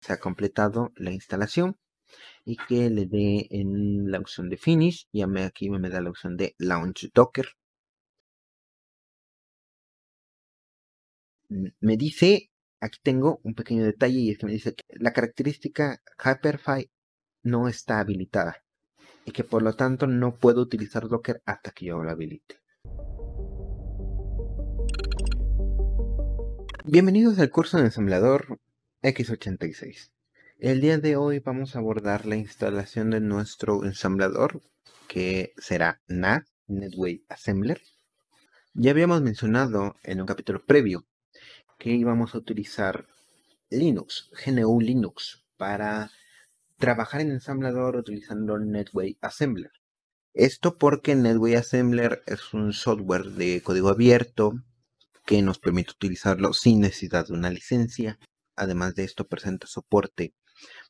se ha completado la instalación y que le dé en la opción de Finish. Me, aquí me da la opción de Launch Docker. Me dice, aquí tengo un pequeño detalle y es que me dice que la característica Hyperfy no está habilitada y que por lo tanto no puedo utilizar Docker hasta que yo lo habilite. Bienvenidos al curso de ensamblador X86. El día de hoy vamos a abordar la instalación de nuestro ensamblador que será NAS, Netway Assembler. Ya habíamos mencionado en un capítulo previo que íbamos a utilizar Linux, GNU Linux, para trabajar en ensamblador utilizando Netway Assembler. Esto porque Netway Assembler es un software de código abierto que nos permite utilizarlo sin necesidad de una licencia. Además de esto presenta soporte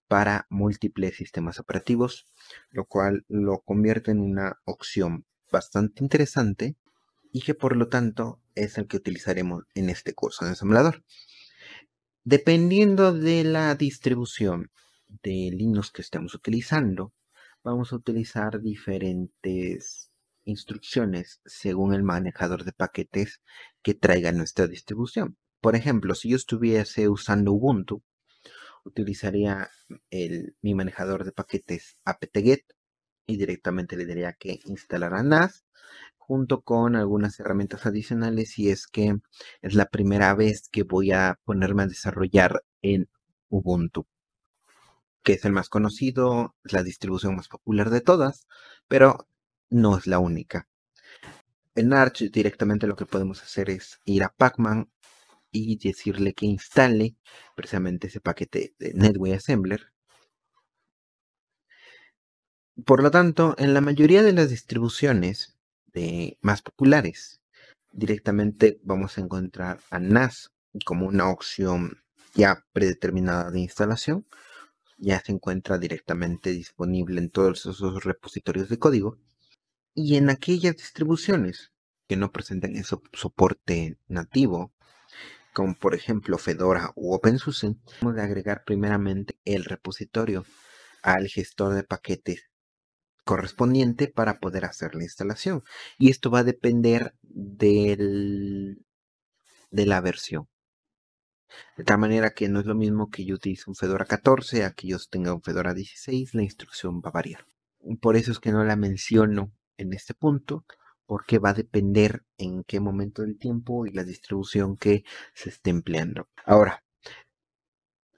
para múltiples sistemas operativos, lo cual lo convierte en una opción bastante interesante y que por lo tanto es el que utilizaremos en este curso de ensamblador. Dependiendo de la distribución de Linux que estemos utilizando, vamos a utilizar diferentes instrucciones según el manejador de paquetes que traiga nuestra distribución. Por ejemplo, si yo estuviese usando Ubuntu, utilizaría el, mi manejador de paquetes apt-get y directamente le diría que instalara NAS junto con algunas herramientas adicionales si es que es la primera vez que voy a ponerme a desarrollar en Ubuntu que es el más conocido, es la distribución más popular de todas, pero no es la única. En Arch directamente lo que podemos hacer es ir a Pacman y decirle que instale precisamente ese paquete de Netway Assembler. Por lo tanto, en la mayoría de las distribuciones más populares, directamente vamos a encontrar a NAS como una opción ya predeterminada de instalación ya se encuentra directamente disponible en todos esos repositorios de código. Y en aquellas distribuciones que no presenten ese soporte nativo, como por ejemplo Fedora u OpenSUSE, vamos a agregar primeramente el repositorio al gestor de paquetes correspondiente para poder hacer la instalación. Y esto va a depender de la versión. De tal manera que no es lo mismo que yo utilice un Fedora 14 a que yo tenga un Fedora 16, la instrucción va a variar. Por eso es que no la menciono en este punto, porque va a depender en qué momento del tiempo y la distribución que se esté empleando. Ahora,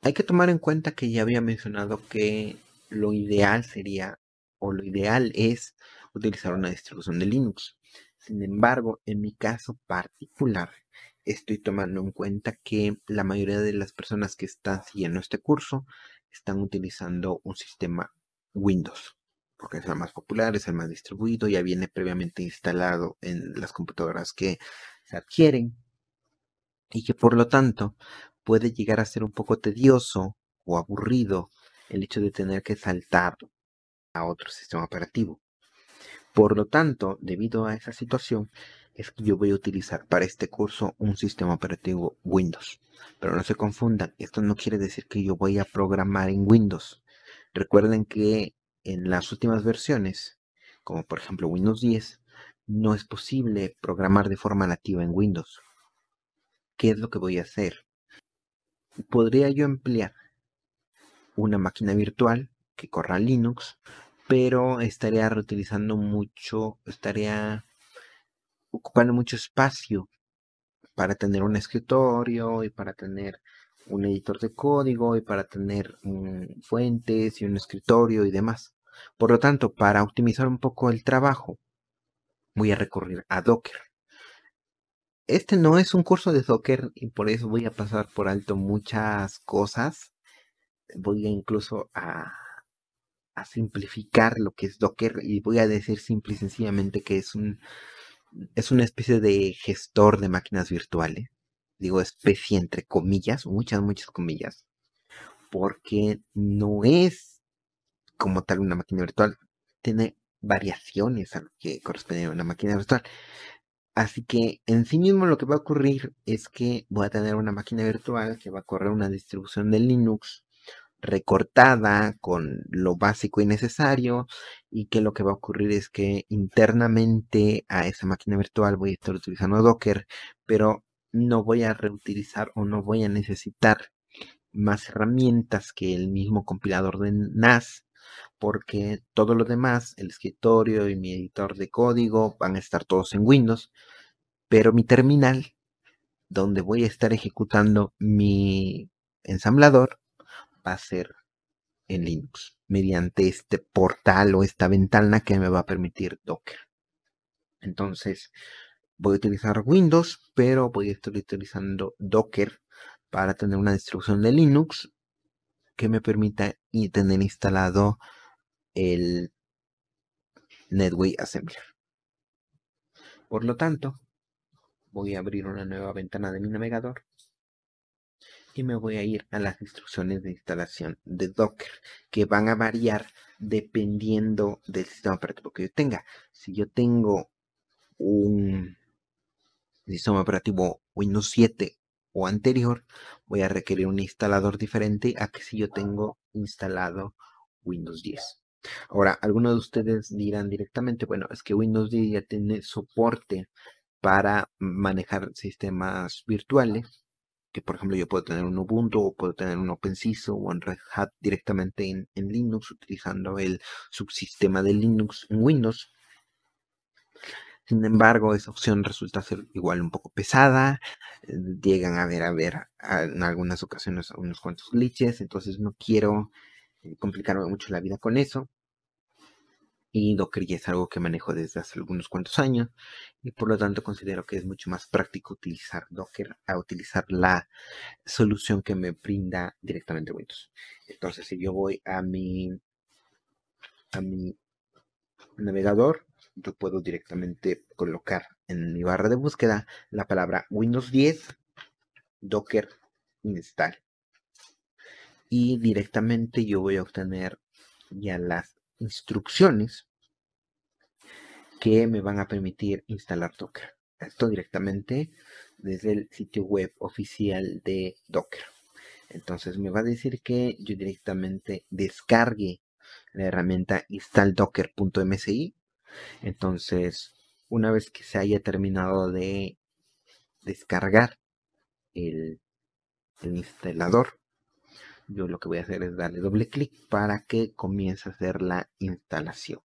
hay que tomar en cuenta que ya había mencionado que lo ideal sería, o lo ideal es, utilizar una distribución de Linux. Sin embargo, en mi caso particular, estoy tomando en cuenta que la mayoría de las personas que están siguiendo este curso están utilizando un sistema Windows, porque es el más popular, es el más distribuido, ya viene previamente instalado en las computadoras que se adquieren y que por lo tanto puede llegar a ser un poco tedioso o aburrido el hecho de tener que saltar a otro sistema operativo. Por lo tanto, debido a esa situación, es que yo voy a utilizar para este curso un sistema operativo Windows. Pero no se confundan, esto no quiere decir que yo voy a programar en Windows. Recuerden que en las últimas versiones, como por ejemplo Windows 10, no es posible programar de forma nativa en Windows. ¿Qué es lo que voy a hacer? Podría yo emplear una máquina virtual que corra Linux, pero estaría reutilizando mucho, estaría ocupando mucho espacio para tener un escritorio y para tener un editor de código y para tener fuentes y un escritorio y demás. Por lo tanto, para optimizar un poco el trabajo, voy a recurrir a Docker. Este no es un curso de Docker y por eso voy a pasar por alto muchas cosas. Voy a incluso a, simplificar lo que es Docker y voy a decir simple y sencillamente que es un es una especie de gestor de máquinas virtuales. Digo especie entre comillas, muchas, muchas comillas. Porque no es como tal una máquina virtual. Tiene variaciones a lo que corresponde a una máquina virtual. Así que en sí mismo lo que va a ocurrir es que voy a tener una máquina virtual que va a correr una distribución de Linux recortada con lo básico y necesario y que lo que va a ocurrir es que internamente a esa máquina virtual voy a estar utilizando Docker, pero no voy a reutilizar o no voy a necesitar más herramientas que el mismo compilador de NAS porque todo lo demás, el escritorio y mi editor de código van a estar todos en Windows, pero mi terminal, donde voy a estar ejecutando mi ensamblador, va a ser en Linux, mediante este portal o esta ventana que me va a permitir Docker. Entonces, voy a utilizar Windows, pero voy a estar utilizando Docker para tener una distribución de Linux que me permita tener instalado el Netway Assembler. Por lo tanto, voy a abrir una nueva ventana de mi navegador y me voy a ir a las instrucciones de instalación de Docker que van a variar dependiendo del sistema operativo que yo tenga. Si yo tengo un sistema operativo Windows 7 o anterior, voy a requerir un instalador diferente a que si yo tengo instalado Windows 10. Ahora, algunos de ustedes dirán directamente, bueno, es que Windows 10 ya tiene soporte para manejar sistemas virtuales, que por ejemplo yo puedo tener un Ubuntu o puedo tener un OpenSUSE o un Red Hat directamente en, en Linux utilizando el subsistema de Linux en Windows. Sin embargo, esa opción resulta ser igual un poco pesada. Eh, llegan a ver, a ver en algunas ocasiones unos cuantos glitches. Entonces no quiero eh, complicarme mucho la vida con eso. Y Docker ya es algo que manejo desde hace algunos cuantos años. Y por lo tanto considero que es mucho más práctico utilizar Docker a utilizar la solución que me brinda directamente Windows. Entonces si yo voy a mi, a mi navegador yo puedo directamente colocar en mi barra de búsqueda la palabra Windows 10 Docker install. Y directamente yo voy a obtener ya las instrucciones que me van a permitir instalar Docker. Esto directamente desde el sitio web oficial de Docker. Entonces me va a decir que yo directamente descargue la herramienta installdocker.msi entonces, una vez que se haya terminado de descargar el, instalador, yo lo que voy a hacer es darle doble clic para que comience a hacer la instalación.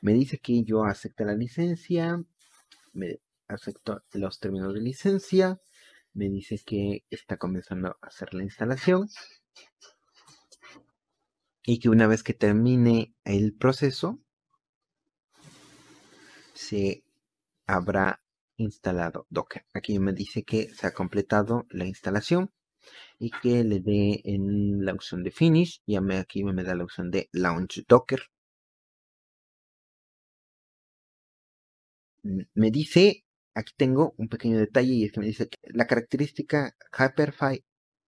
Me dice que yo acepto la licencia, me acepto los términos de licencia, me dice que está comenzando a hacer la instalación y que una vez que termine el proceso se habrá instalado Docker. Aquí me dice que se ha completado la instalación y que le dé en la opción de Finish y aquí me da la opción de Launch Docker. Me dice, aquí tengo un pequeño detalle y es que me dice que la característica Hyperfy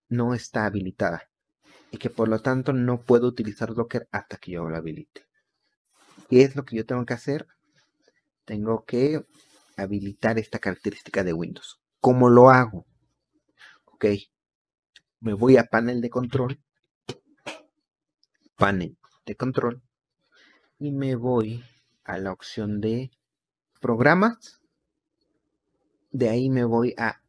no está habilitada y que por lo tanto no puedo utilizar Docker hasta que yo lo habilite. ¿Qué es lo que yo tengo que hacer? Tengo que habilitar esta característica de Windows. ¿Cómo lo hago? Ok, me voy a panel de control, panel de control, y me voy a la opción de programas. De ahí me voy a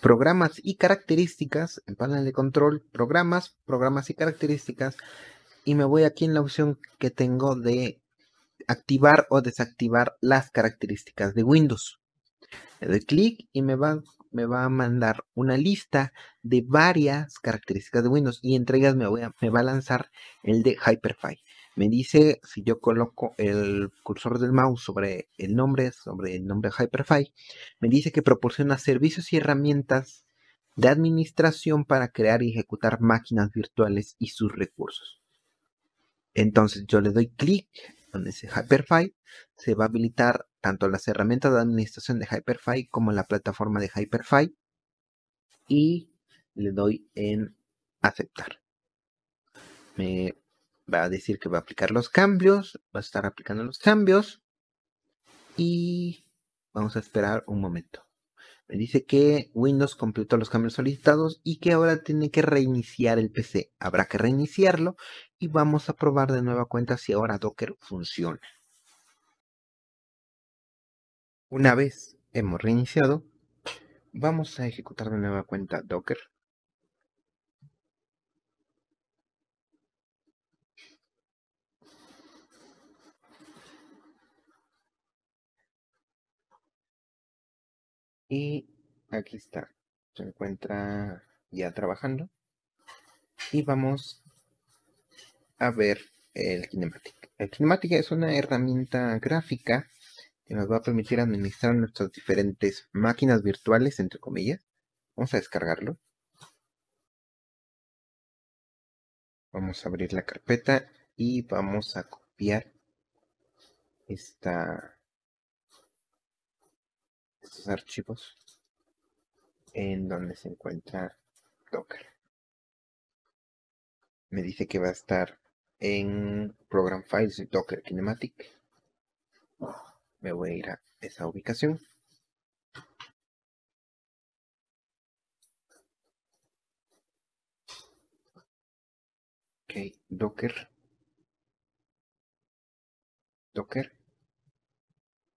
programas y características, en panel de control, programas, programas y características, y me voy aquí en la opción que tengo de activar o desactivar las características de Windows. Le doy clic y me va, me va a mandar una lista de varias características de Windows y entre ellas me, me va a lanzar el de Hyperfy. Me dice, si yo coloco el cursor del mouse sobre el nombre, sobre el nombre Hyperfy, me dice que proporciona servicios y herramientas de administración para crear y ejecutar máquinas virtuales y sus recursos. Entonces yo le doy clic con ese Hyperfy, se va a habilitar tanto las herramientas de administración de Hyperfy como la plataforma de Hyperfy y le doy en aceptar. Me va a decir que va a aplicar los cambios, va a estar aplicando los cambios y vamos a esperar un momento. Me dice que Windows completó los cambios solicitados y que ahora tiene que reiniciar el PC. Habrá que reiniciarlo y vamos a probar de nueva cuenta si ahora Docker funciona. Una vez hemos reiniciado, vamos a ejecutar de nueva cuenta Docker. Y aquí está, se encuentra ya trabajando. Y vamos a ver el Kinematic. El Kinematic es una herramienta gráfica que nos va a permitir administrar nuestras diferentes máquinas virtuales, entre comillas. Vamos a descargarlo. Vamos a abrir la carpeta y vamos a copiar esta, estos archivos en donde se encuentra Docker. Me dice que va a estar en Program Files Docker Kinematic me voy a ir a esa ubicación. Ok, Docker. Docker.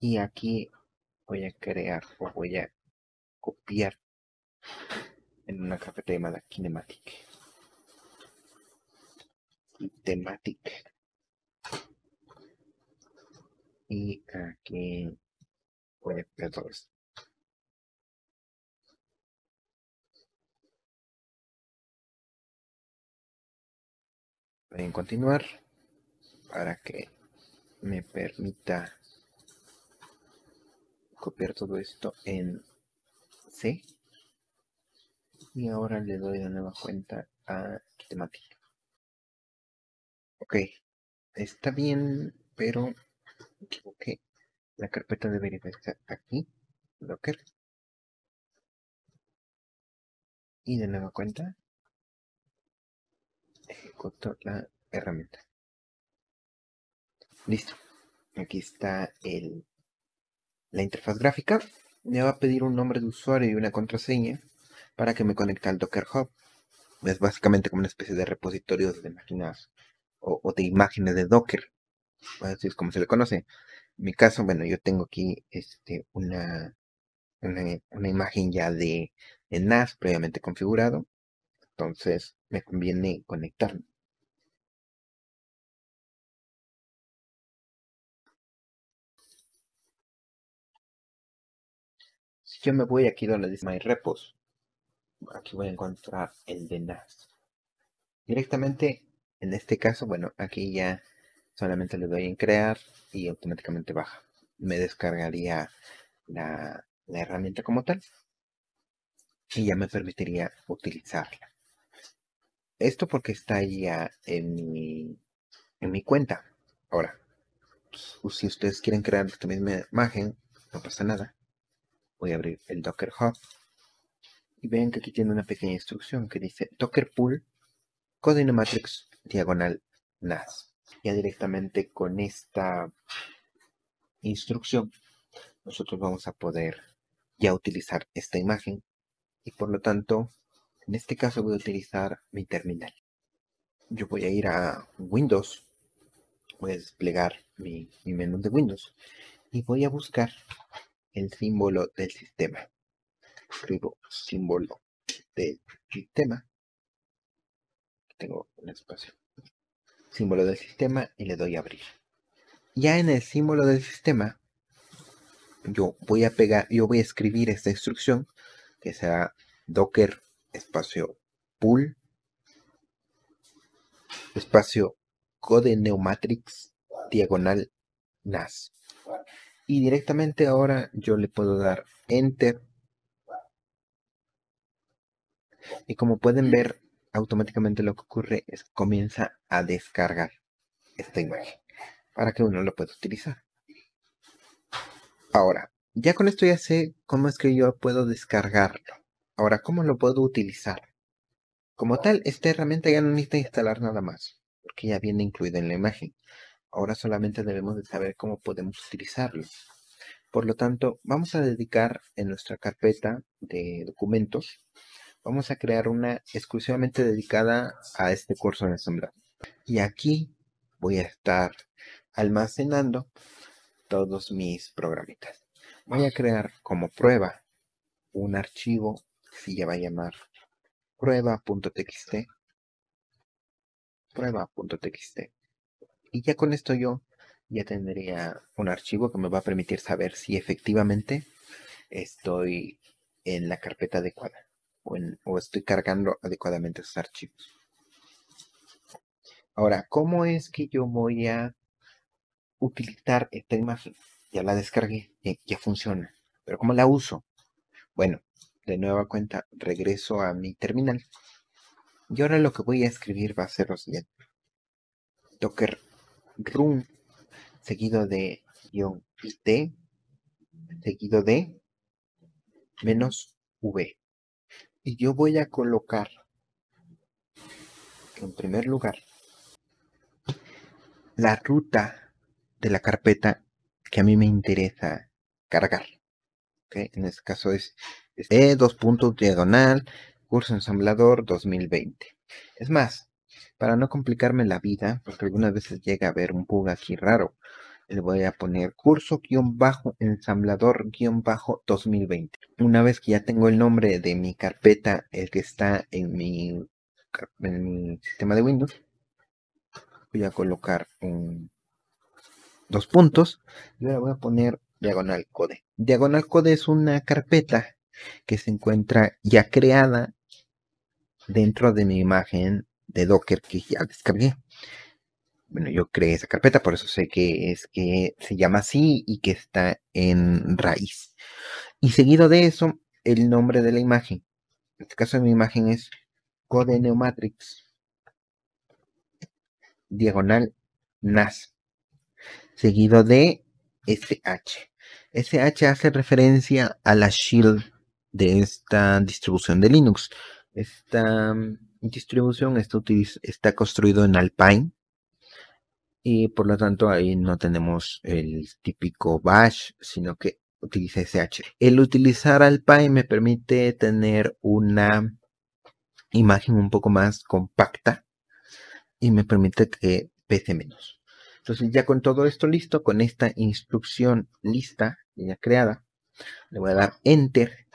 Y aquí voy a crear o voy a copiar en una carpeta llamada Kinematic. Kinematic. y aquí a ver todo esto. A continuar para que me permita copiar todo esto en C y ahora le doy de nueva cuenta a temática ok está bien pero equivoqué. La carpeta debería estar aquí, Docker. Y de nueva cuenta, ejecuto la herramienta. Listo. Aquí está el, la interfaz gráfica. Me va a pedir un nombre de usuario y una contraseña para que me conecte al Docker Hub. Es básicamente como una especie de repositorio de máquinas o, de imágenes de Docker así es como se le conoce. En mi caso, bueno, yo tengo aquí este, una, una, imagen ya de, NAS previamente configurado, entonces me conviene conectarme. Si yo me voy aquí donde dice My Repos, aquí voy a encontrar el de NAS. Directamente, en este caso, bueno, aquí ya solamente le doy en crear y automáticamente baja. Me descargaría la, herramienta como tal y ya me permitiría utilizarla. Esto porque está ya en mi, en mi cuenta. Ahora, pues, si ustedes quieren crear esta misma imagen, no pasa nada. Voy a abrir el Docker Hub. Y ven que aquí tiene una pequeña instrucción que dice Docker Pool Matrix diagonal NAS ya directamente con esta instrucción nosotros vamos a poder ya utilizar esta imagen y por lo tanto en este caso voy a utilizar mi terminal. Yo voy a ir a Windows voy a desplegar mi, menú de Windows y voy a buscar el símbolo del sistema. Escribo símbolo del sistema tengo un espacio símbolo del sistema y le doy a abrir. Ya en el símbolo del sistema, yo voy a pegar, yo voy a escribir esta instrucción que será docker espacio pool espacio code neumatrix diagonal NAS. Y directamente ahora yo le puedo dar enter. Y como pueden ver, automáticamente lo que ocurre es que comienza a descargar esta imagen para que uno lo pueda utilizar. Ahora, ya con esto ya sé cómo es que yo puedo descargarlo. Ahora, ¿cómo lo puedo utilizar? Como tal, esta herramienta ya no necesita instalar nada más, porque ya viene incluida en la imagen. Ahora solamente debemos de saber cómo podemos utilizarlo. Por lo tanto, vamos a dedicar en nuestra carpeta de documentos, vamos a crear una exclusivamente dedicada a este curso de ensamblaje. Y aquí voy a estar almacenando todos mis programitas. Voy a crear como prueba un archivo que se va a llamar prueba.txt prueba.txt y ya con esto yo ya tendría un archivo que me va a permitir saber si efectivamente estoy en la carpeta adecuada o, estoy cargando adecuadamente esos archivos. Ahora, ¿cómo es que yo voy a utilizar esta imagen? Ya la descargué, ya, funciona. Pero ¿cómo la uso? Bueno, de nueva cuenta, regreso a mi terminal. Y ahora lo que voy a escribir va a ser lo siguiente. Docker run seguido de guion it seguido de menos v. Y yo voy a colocar en primer lugar la ruta de la carpeta que a mí me interesa cargar. En este caso es E, dos puntos, diagonal, curso ensamblador 2020. Es más, para no complicarme la vida, porque algunas veces llega a haber un bug aquí raro, le voy a poner curso-ensamblador-2020. Una vez que ya tengo el nombre de mi carpeta, el que está en mi, en mi sistema de Windows, voy a colocar dos puntos y ahora voy a poner diagonal code. Diagonal code es una carpeta que se encuentra ya creada dentro de mi imagen de Docker que ya descargué. Bueno, yo creé esa carpeta, por eso sé que es que se llama así y que está en raíz. Y seguido de eso, el nombre de la imagen. En este caso mi imagen es Code Neomatrix diagonal NAS, seguido de SH. SH hace referencia a la shield de esta distribución de Linux. Esta mm, distribución está, está construido en Alpine y por lo tanto ahí no tenemos el típico bash, sino que utiliza SH. El utilizar Alpine me permite tener una imagen un poco más compacta y me permite que pese menos. Entonces ya con todo esto listo, con esta instrucción lista, ya creada, le voy a dar enter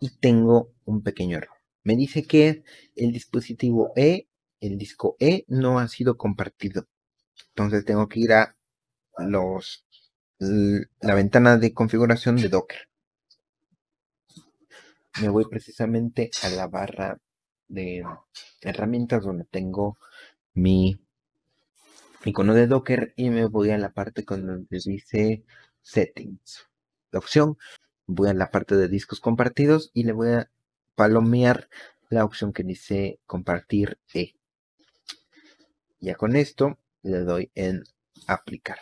y tengo un pequeño error. Me dice que el dispositivo E, el disco E, no ha sido compartido. Entonces tengo que ir a los la ventana de configuración de Docker. Me voy precisamente a la barra de herramientas donde tengo mi icono de Docker y me voy a la parte donde dice Settings. La opción, voy a la parte de discos compartidos y le voy a palomear la opción que dice compartir E. Ya con esto le doy en aplicar.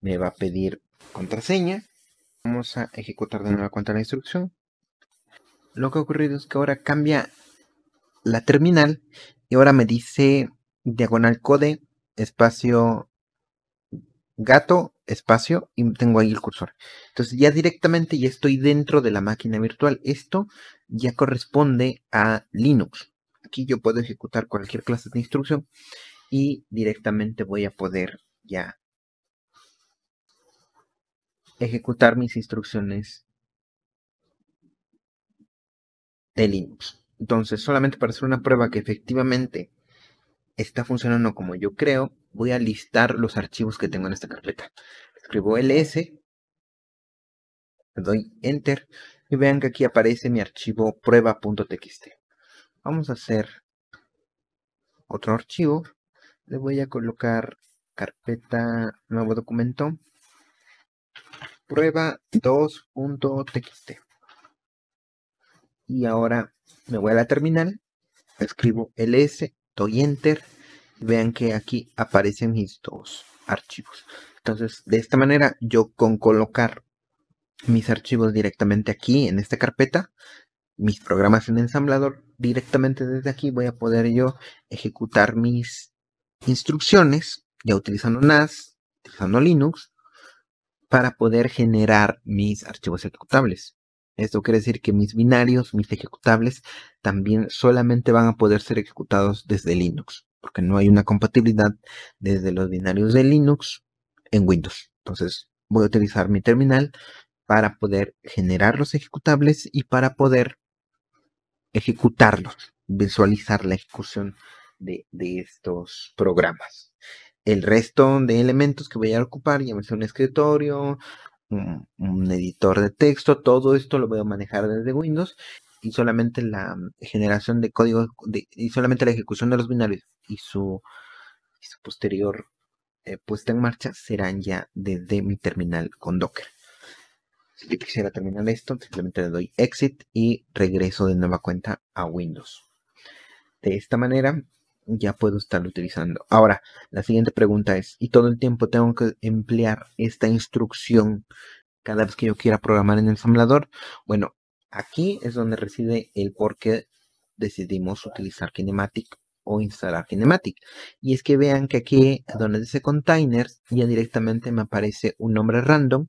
Me va a pedir contraseña. Vamos a ejecutar de nueva cuenta la instrucción. Lo que ha ocurrido es que ahora cambia la terminal y ahora me dice diagonal code, espacio gato, espacio, y tengo ahí el cursor. Entonces ya directamente ya estoy dentro de la máquina virtual. Esto ya corresponde a Linux. Aquí yo puedo ejecutar cualquier clase de instrucción y directamente voy a poder ya ejecutar mis instrucciones de Linux. Entonces, solamente para hacer una prueba que efectivamente está funcionando como yo creo, voy a listar los archivos que tengo en esta carpeta. Escribo ls, le doy enter y vean que aquí aparece mi archivo prueba.txt. Vamos a hacer otro archivo. Le voy a colocar carpeta nuevo documento prueba 2.txt. Y ahora me voy a la terminal, escribo ls, doy enter, y vean que aquí aparecen mis dos archivos. Entonces, de esta manera, yo con colocar mis archivos directamente aquí en esta carpeta, mis programas en ensamblador, directamente desde aquí voy a poder yo ejecutar mis instrucciones, ya utilizando NAS, utilizando Linux, para poder generar mis archivos ejecutables. Esto quiere decir que mis binarios, mis ejecutables, también solamente van a poder ser ejecutados desde Linux, porque no hay una compatibilidad desde los binarios de Linux en Windows. Entonces voy a utilizar mi terminal para poder generar los ejecutables y para poder ejecutarlos, visualizar la ejecución de, estos programas. El resto de elementos que voy a ocupar, llámese un escritorio, un, editor de texto, todo esto lo voy a manejar desde Windows y solamente la generación de código y solamente la ejecución de los binarios y su, posterior eh, puesta en marcha serán ya desde mi terminal con Docker. Si yo quisiera terminar esto, simplemente le doy exit y regreso de nueva cuenta a Windows. De esta manera ya puedo estarlo utilizando. Ahora, la siguiente pregunta es, ¿y todo el tiempo tengo que emplear esta instrucción cada vez que yo quiera programar en ensamblador? Bueno, aquí es donde reside el por qué decidimos utilizar Kinematic o instalar Kinematic. Y es que vean que aquí donde dice containers ya directamente me aparece un nombre random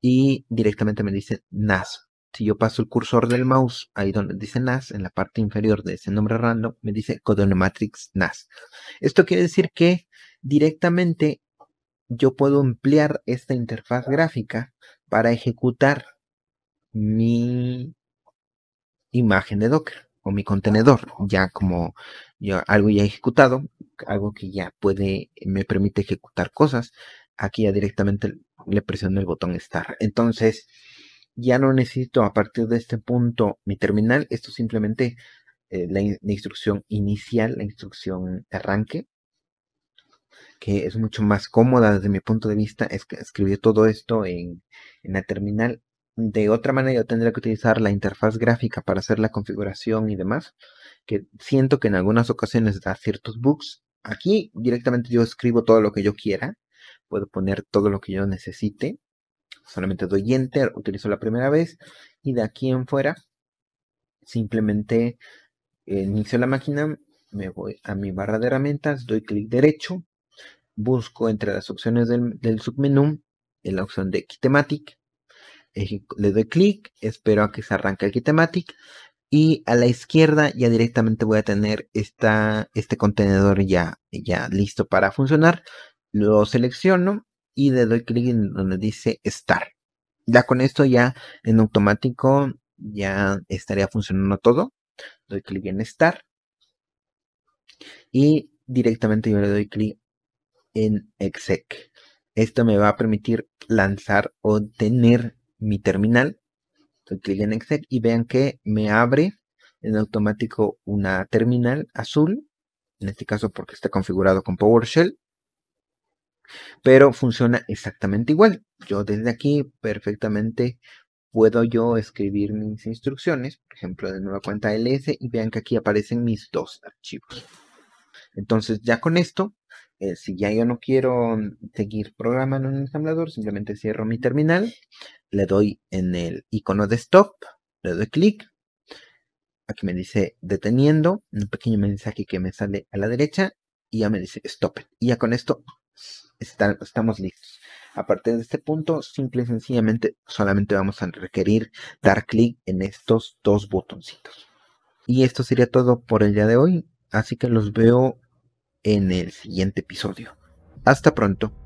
y directamente me dice NAS. Si yo paso el cursor del mouse ahí donde dice NAS, en la parte inferior de ese nombre random, me dice Codonomatrix NAS. Esto quiere decir que directamente yo puedo emplear esta interfaz gráfica para ejecutar mi imagen de Docker o mi contenedor, ya como algo ya ejecutado, algo que ya puede, me permite ejecutar cosas. Aquí ya directamente le presiono el botón Start. Entonces, ya no necesito a partir de este punto mi terminal. Esto simplemente eh, la, instrucción inicial, la instrucción arranque, que es mucho más cómoda desde mi punto de vista, es escribir todo esto en, en la terminal. De otra manera, yo tendría que utilizar la interfaz gráfica para hacer la configuración y demás, que siento que en algunas ocasiones da ciertos bugs. Aquí directamente yo escribo todo lo que yo quiera puedo poner todo lo que yo necesite. Solamente doy enter, utilizo la primera vez y de aquí en fuera simplemente inicio la máquina, me voy a mi barra de herramientas, doy clic derecho, busco entre las opciones del, submenú en la opción de Kitematic, le doy clic, espero a que se arranque el Kitematic y a la izquierda ya directamente voy a tener esta, este contenedor ya, ya listo para funcionar. Lo selecciono y le doy clic en donde dice Start. Ya con esto ya en automático ya estaría funcionando todo. Doy clic en Start. Y directamente yo le doy clic en exec. Esto me va a permitir lanzar o tener mi terminal. Doy clic en exec y vean que me abre en automático una terminal azul. En este caso porque está configurado con PowerShell pero funciona exactamente igual. Yo desde aquí perfectamente puedo yo escribir mis instrucciones, por ejemplo, de nueva cuenta ls y vean que aquí aparecen mis dos archivos. Entonces ya con esto, eh, si ya yo no quiero seguir programando en el ensamblador, simplemente cierro mi terminal, le doy en el icono de stop, le doy clic, aquí me dice deteniendo, un pequeño mensaje que me sale a la derecha y ya me dice stop. Y ya con esto estamos listos. A partir de este punto, simple y sencillamente, solamente vamos a requerir dar clic en estos dos botoncitos. Y esto sería todo por el día de hoy, así que los veo en el siguiente episodio. Hasta pronto.